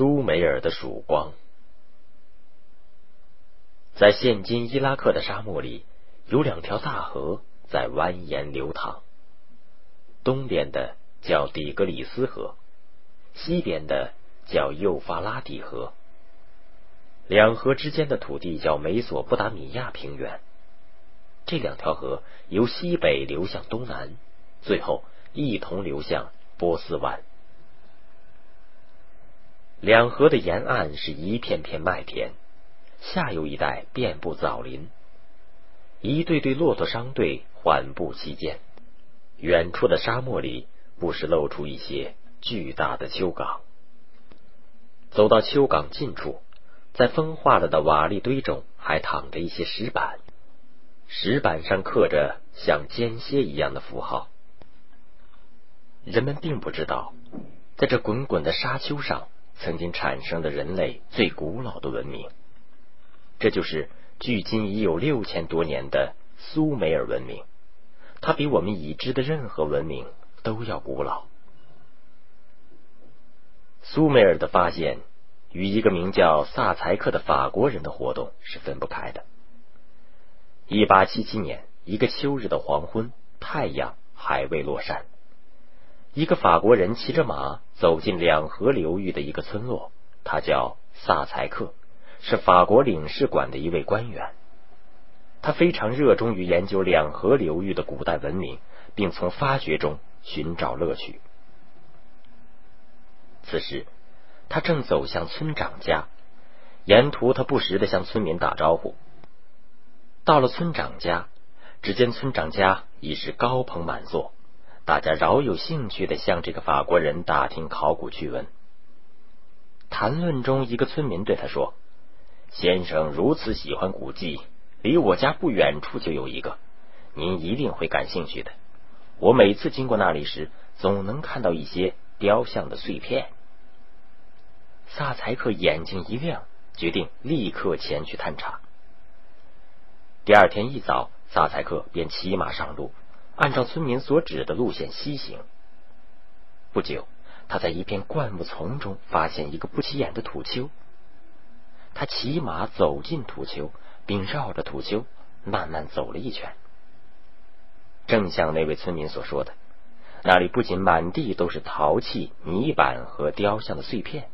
苏美尔的曙光，在现今伊拉克的沙漠里，有两条大河在蜿蜒流淌。东边的叫底格里斯河，西边的叫幼发拉底河。两河之间的土地叫美索不达米亚平原。这两条河由西北流向东南，最后一同流向波斯湾。两河的沿岸是一片片麦田，下游一带遍布枣林，一队队骆驼商队缓步其间。远处的沙漠里不时露出一些巨大的丘岗。走到丘岗近处，在风化了的瓦砾堆中还躺着一些石板，石板上刻着像间歇一样的符号。人们并不知道，在这滚滚的沙丘上。曾经产生的人类最古老的文明，这就是距今已有六千多年的苏美尔文明。它比我们已知的任何文明都要古老。苏美尔的发现与一个名叫萨财克的法国人的活动是分不开的。一八七七年一个秋日的黄昏，太阳还未落山。一个法国人骑着马走进两河流域的一个村落，他叫萨财克，是法国领事馆的一位官员。他非常热衷于研究两河流域的古代文明，并从发掘中寻找乐趣。此时，他正走向村长家，沿途他不时的向村民打招呼。到了村长家，只见村长家已是高朋满座。大家饶有兴趣的向这个法国人打听考古趣闻。谈论中，一个村民对他说：“先生如此喜欢古迹，离我家不远处就有一个，您一定会感兴趣的。我每次经过那里时，总能看到一些雕像的碎片。”萨财克眼睛一亮，决定立刻前去探查。第二天一早，萨财克便骑马上路。按照村民所指的路线西行，不久，他在一片灌木丛中发现一个不起眼的土丘。他骑马走进土丘，并绕着土丘慢慢走了一圈。正像那位村民所说的，那里不仅满地都是陶器、泥板和雕像的碎片，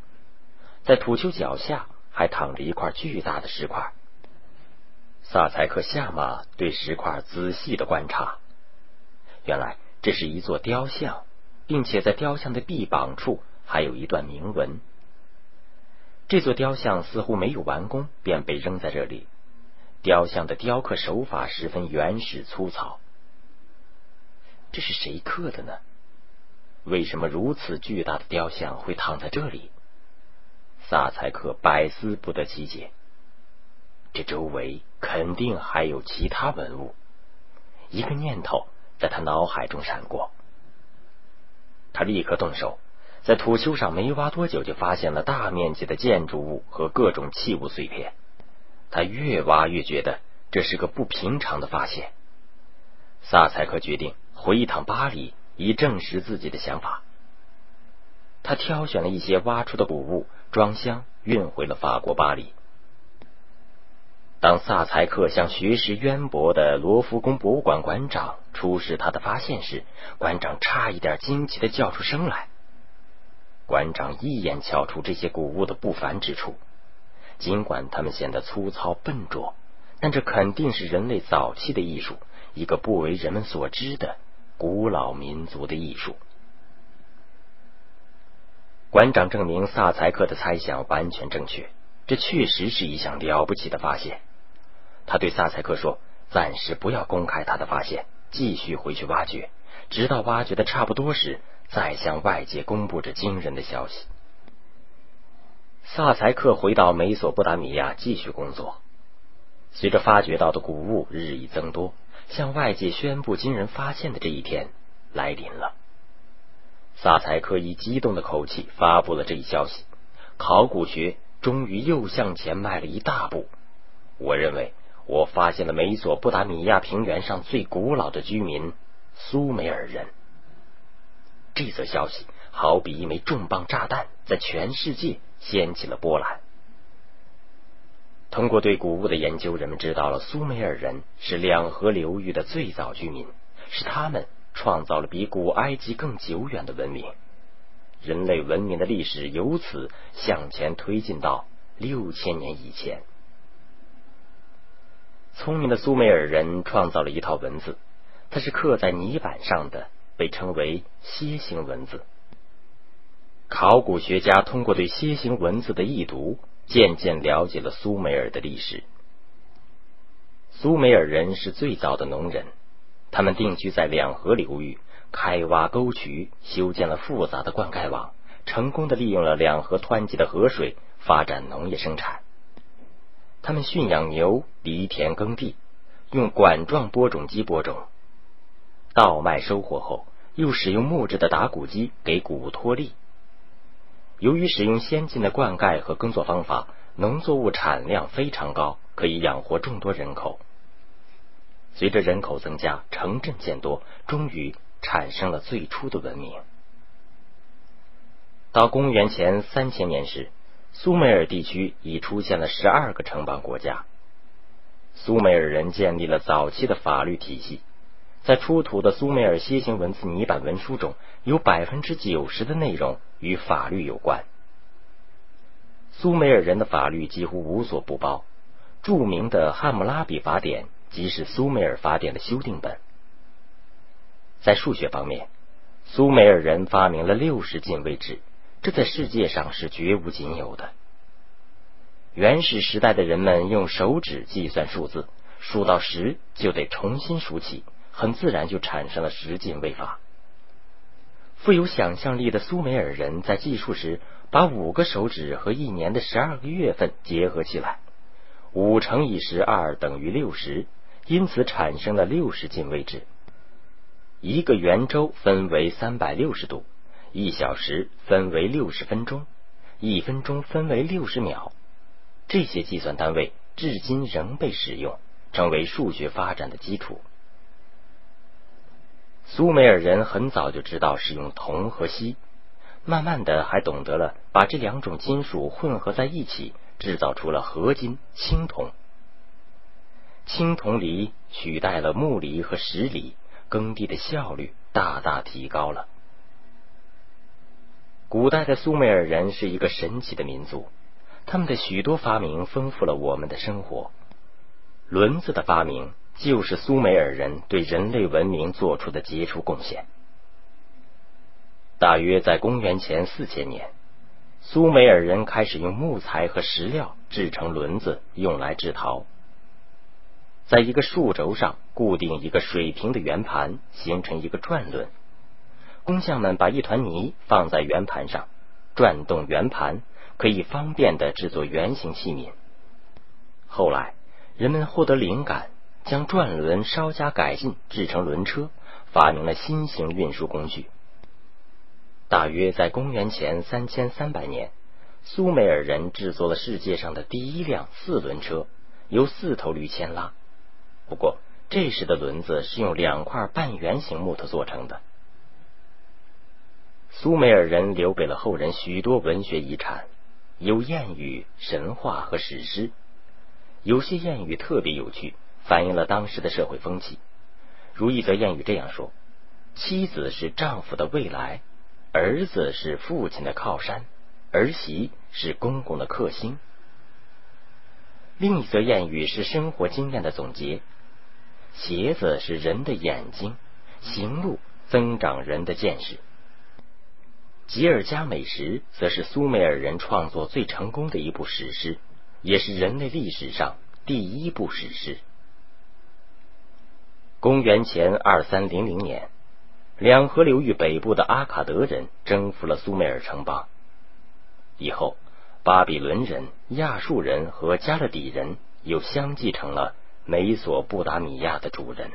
在土丘脚下还躺着一块巨大的石块。萨财克下马，对石块仔细的观察。原来这是一座雕像，并且在雕像的臂膀处还有一段铭文。这座雕像似乎没有完工，便被扔在这里。雕像的雕刻手法十分原始粗糙。这是谁刻的呢？为什么如此巨大的雕像会躺在这里？萨财克百思不得其解。这周围肯定还有其他文物。一个念头。在他脑海中闪过，他立刻动手，在土丘上没挖多久，就发现了大面积的建筑物和各种器物碎片。他越挖越觉得这是个不平常的发现。萨财克决定回一趟巴黎，以证实自己的想法。他挑选了一些挖出的古物，装箱运回了法国巴黎。当萨财克向学识渊博的罗浮宫博物馆馆长出示他的发现时，馆长差一点惊奇的叫出声来。馆长一眼瞧出这些古物的不凡之处，尽管它们显得粗糙笨拙，但这肯定是人类早期的艺术，一个不为人们所知的古老民族的艺术。馆长证明萨财克的猜想完全正确，这确实是一项了不起的发现。他对萨财克说：“暂时不要公开他的发现，继续回去挖掘，直到挖掘的差不多时，再向外界公布这惊人的消息。”萨财克回到美索不达米亚继续工作。随着发掘到的古物日益增多，向外界宣布惊人发现的这一天来临了。萨财克以激动的口气发布了这一消息：考古学终于又向前迈了一大步。我认为。我发现了美索不达米亚平原上最古老的居民——苏美尔人。这则消息好比一枚重磅炸弹，在全世界掀起了波澜。通过对古物的研究，人们知道了苏美尔人是两河流域的最早居民，是他们创造了比古埃及更久远的文明。人类文明的历史由此向前推进到六千年以前。聪明的苏美尔人创造了一套文字，它是刻在泥板上的，被称为楔形文字。考古学家通过对楔形文字的译读，渐渐了解了苏美尔的历史。苏美尔人是最早的农人，他们定居在两河流域，开挖沟渠，修建了复杂的灌溉网，成功的利用了两河湍急的河水，发展农业生产。他们驯养牛，犁田耕地，用管状播种机播种，稻麦收获后，又使用木质的打谷机给谷脱粒。由于使用先进的灌溉和耕作方法，农作物产量非常高，可以养活众多人口。随着人口增加，城镇渐多，终于产生了最初的文明。到公元前三千年时，苏美尔地区已出现了十二个城邦国家。苏美尔人建立了早期的法律体系，在出土的苏美尔楔形文字泥板文书中，有百分之九十的内容。与法律有关，苏美尔人的法律几乎无所不包。著名的《汉谟拉比法典》即是苏美尔法典的修订本。在数学方面，苏美尔人发明了六十进位制，这在世界上是绝无仅有的。原始时代的人们用手指计算数字，数到十就得重新数起，很自然就产生了十进位法。富有想象力的苏美尔人在计数时，把五个手指和一年的十二个月份结合起来，五乘以十二等于六十，因此产生了六十进位制。一个圆周分为三百六十度，一小时分为六十分钟，一分钟分为六十秒。这些计算单位至今仍被使用，成为数学发展的基础。苏美尔人很早就知道使用铜和锡，慢慢的还懂得了把这两种金属混合在一起，制造出了合金青铜。青铜犁取代了木犁和石犁，耕地的效率大大提高了。古代的苏美尔人是一个神奇的民族，他们的许多发明丰富了我们的生活。轮子的发明。就是苏美尔人对人类文明做出的杰出贡献。大约在公元前四千年，苏美尔人开始用木材和石料制成轮子，用来制陶。在一个树轴上固定一个水平的圆盘，形成一个转轮。工匠们把一团泥放在圆盘上，转动圆盘，可以方便的制作圆形器皿。后来，人们获得灵感。将转轮稍加改进，制成轮车，发明了新型运输工具。大约在公元前三千三百年，苏美尔人制作了世界上的第一辆四轮车，由四头驴牵拉。不过，这时的轮子是用两块半圆形木头做成的。苏美尔人留给了后人许多文学遗产，有谚语、神话和史诗。有些谚语特别有趣。反映了当时的社会风气，如一则谚语这样说：“妻子是丈夫的未来，儿子是父亲的靠山，儿媳是公公的克星。”另一则谚语是生活经验的总结：“鞋子是人的眼睛，行路增长人的见识。”吉尔加美什则是苏美尔人创作最成功的一部史诗，也是人类历史上第一部史诗。公元前二三零零年，两河流域北部的阿卡德人征服了苏美尔城邦。以后，巴比伦人、亚述人和加勒底人又相继成了美索不达米亚的主人。